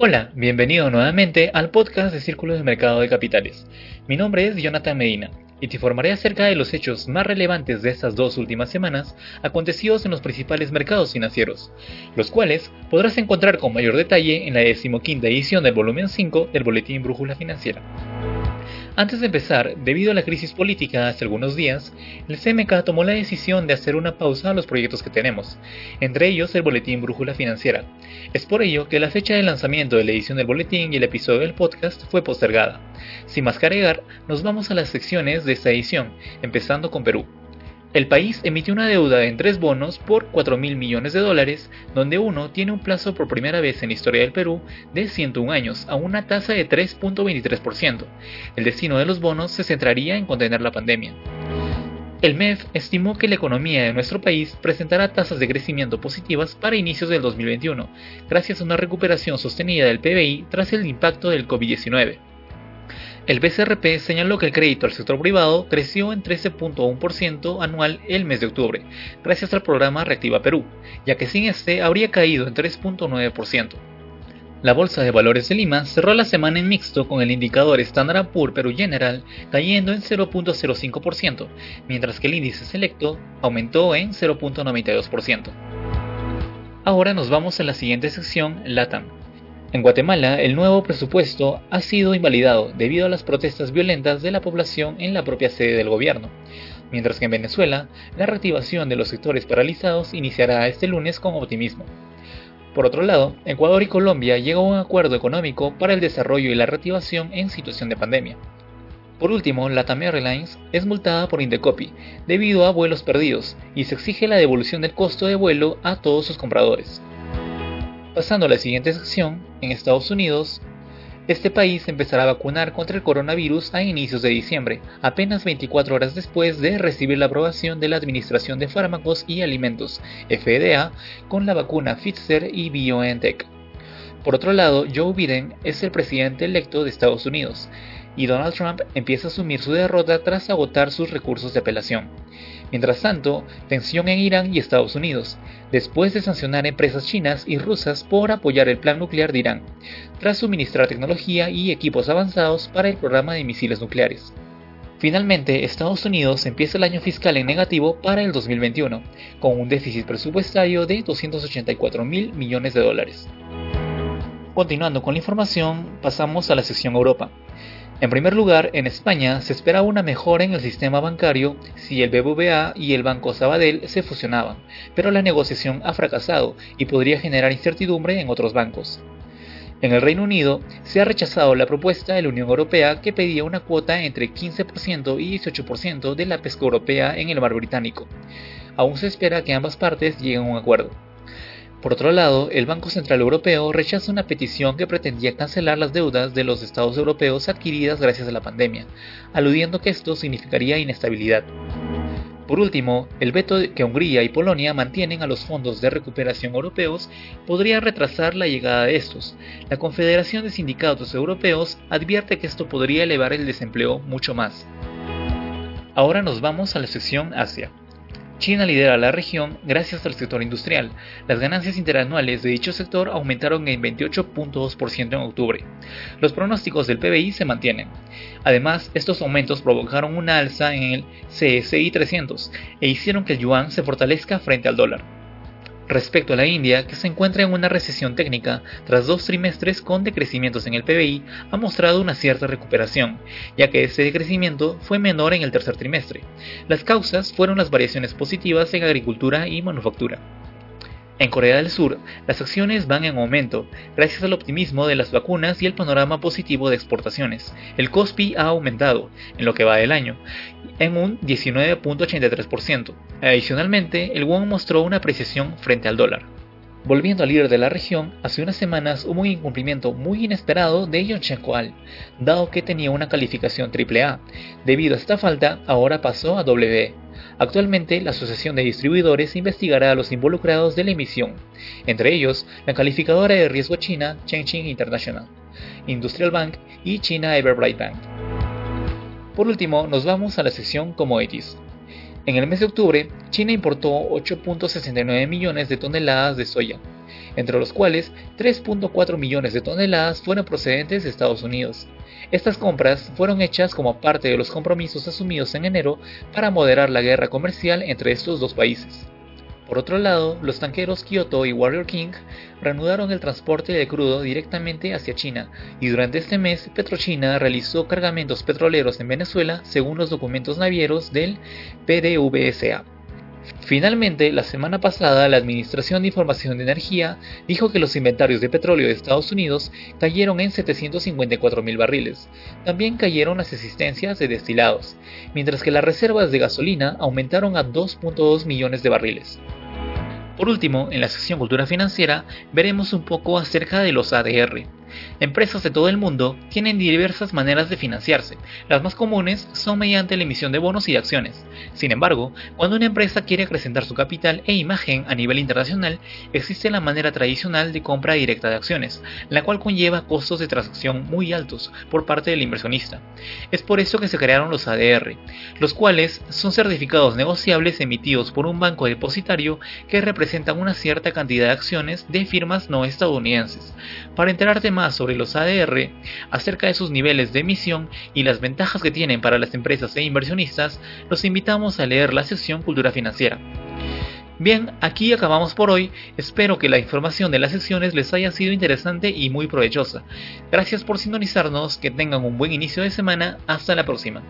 Hola, bienvenido nuevamente al podcast de Círculos de Mercado de Capitales. Mi nombre es Jonathan Medina y te informaré acerca de los hechos más relevantes de estas dos últimas semanas acontecidos en los principales mercados financieros, los cuales podrás encontrar con mayor detalle en la decimoquinta edición del volumen 5 del Boletín Brújula Financiera. Antes de empezar, debido a la crisis política hace algunos días, el CMK tomó la decisión de hacer una pausa a los proyectos que tenemos, entre ellos el Boletín Brújula Financiera. Es por ello que la fecha de lanzamiento de la edición del boletín y el episodio del podcast fue postergada. Sin más que agregar, nos vamos a las secciones de esta edición, empezando con Perú. El país emitió una deuda en tres bonos por 4 mil millones de dólares, donde uno tiene un plazo por primera vez en la historia del Perú de 101 años a una tasa de 3.23%. El destino de los bonos se centraría en contener la pandemia. El MEF estimó que la economía de nuestro país presentará tasas de crecimiento positivas para inicios del 2021, gracias a una recuperación sostenida del PBI tras el impacto del COVID-19. El BCRP señaló que el crédito al sector privado creció en 13.1% anual el mes de octubre, gracias al programa Reactiva Perú, ya que sin este habría caído en 3.9%. La Bolsa de Valores de Lima cerró la semana en mixto con el indicador Standard Poor's Perú General cayendo en 0.05%, mientras que el índice selecto aumentó en 0.92%. Ahora nos vamos a la siguiente sección, LATAM. En Guatemala, el nuevo presupuesto ha sido invalidado debido a las protestas violentas de la población en la propia sede del gobierno, mientras que en Venezuela, la reactivación de los sectores paralizados iniciará este lunes con optimismo. Por otro lado, Ecuador y Colombia llegan a un acuerdo económico para el desarrollo y la reactivación en situación de pandemia. Por último, Latam Airlines es multada por Indecopi debido a vuelos perdidos y se exige la devolución del costo de vuelo a todos sus compradores. Pasando a la siguiente sección, en Estados Unidos, este país empezará a vacunar contra el coronavirus a inicios de diciembre, apenas 24 horas después de recibir la aprobación de la Administración de Fármacos y Alimentos, FDA, con la vacuna Pfizer y BioNTech. Por otro lado, Joe Biden es el presidente electo de Estados Unidos, y Donald Trump empieza a asumir su derrota tras agotar sus recursos de apelación. Mientras tanto, tensión en Irán y Estados Unidos, después de sancionar empresas chinas y rusas por apoyar el plan nuclear de Irán, tras suministrar tecnología y equipos avanzados para el programa de misiles nucleares. Finalmente, Estados Unidos empieza el año fiscal en negativo para el 2021, con un déficit presupuestario de 284 mil millones de dólares. Continuando con la información, pasamos a la sección Europa. En primer lugar, en España se espera una mejora en el sistema bancario si el BBVA y el Banco Sabadell se fusionaban, pero la negociación ha fracasado y podría generar incertidumbre en otros bancos. En el Reino Unido se ha rechazado la propuesta de la Unión Europea que pedía una cuota entre 15% y 18% de la pesca europea en el mar británico. Aún se espera que ambas partes lleguen a un acuerdo. Por otro lado, el Banco Central Europeo rechaza una petición que pretendía cancelar las deudas de los estados europeos adquiridas gracias a la pandemia, aludiendo que esto significaría inestabilidad. Por último, el veto que Hungría y Polonia mantienen a los fondos de recuperación europeos podría retrasar la llegada de estos. La Confederación de Sindicatos Europeos advierte que esto podría elevar el desempleo mucho más. Ahora nos vamos a la sección Asia. China lidera la región gracias al sector industrial. Las ganancias interanuales de dicho sector aumentaron en 28.2% en octubre. Los pronósticos del PBI se mantienen. Además, estos aumentos provocaron una alza en el CSI 300 e hicieron que el yuan se fortalezca frente al dólar respecto a la India, que se encuentra en una recesión técnica tras dos trimestres con decrecimientos en el PBI, ha mostrado una cierta recuperación, ya que ese decrecimiento fue menor en el tercer trimestre. Las causas fueron las variaciones positivas en agricultura y manufactura. En Corea del Sur, las acciones van en aumento, gracias al optimismo de las vacunas y el panorama positivo de exportaciones. El COSPI ha aumentado, en lo que va del año, en un 19.83%. Adicionalmente, el won mostró una apreciación frente al dólar. Volviendo al líder de la región, hace unas semanas hubo un incumplimiento muy inesperado de Yonchen Al, dado que tenía una calificación AAA. Debido a esta falta, ahora pasó a W. Actualmente, la Asociación de Distribuidores investigará a los involucrados de la emisión, entre ellos la calificadora de riesgo china Chengqing International, Industrial Bank y China Everbright Bank. Por último, nos vamos a la sección Commodities. En el mes de octubre, China importó 8.69 millones de toneladas de soya, entre los cuales 3.4 millones de toneladas fueron procedentes de Estados Unidos. Estas compras fueron hechas como parte de los compromisos asumidos en enero para moderar la guerra comercial entre estos dos países. Por otro lado, los tanqueros Kyoto y Warrior King reanudaron el transporte de crudo directamente hacia China, y durante este mes Petrochina realizó cargamentos petroleros en Venezuela según los documentos navieros del PDVSA. Finalmente, la semana pasada, la Administración de Información de Energía dijo que los inventarios de petróleo de Estados Unidos cayeron en 754 mil barriles. También cayeron las existencias de destilados, mientras que las reservas de gasolina aumentaron a 2.2 millones de barriles. Por último, en la sección Cultura Financiera veremos un poco acerca de los ADR. Empresas de todo el mundo tienen diversas maneras de financiarse. Las más comunes son mediante la emisión de bonos y acciones. Sin embargo, cuando una empresa quiere acrecentar su capital e imagen a nivel internacional, existe la manera tradicional de compra directa de acciones, la cual conlleva costos de transacción muy altos por parte del inversionista. Es por eso que se crearon los ADR, los cuales son certificados negociables emitidos por un banco depositario que representan una cierta cantidad de acciones de firmas no estadounidenses. Para enterarte más sobre los ADR, acerca de sus niveles de emisión y las ventajas que tienen para las empresas e inversionistas, los invitamos a leer la sección Cultura Financiera. Bien, aquí acabamos por hoy. Espero que la información de las secciones les haya sido interesante y muy provechosa. Gracias por sintonizarnos, que tengan un buen inicio de semana. Hasta la próxima.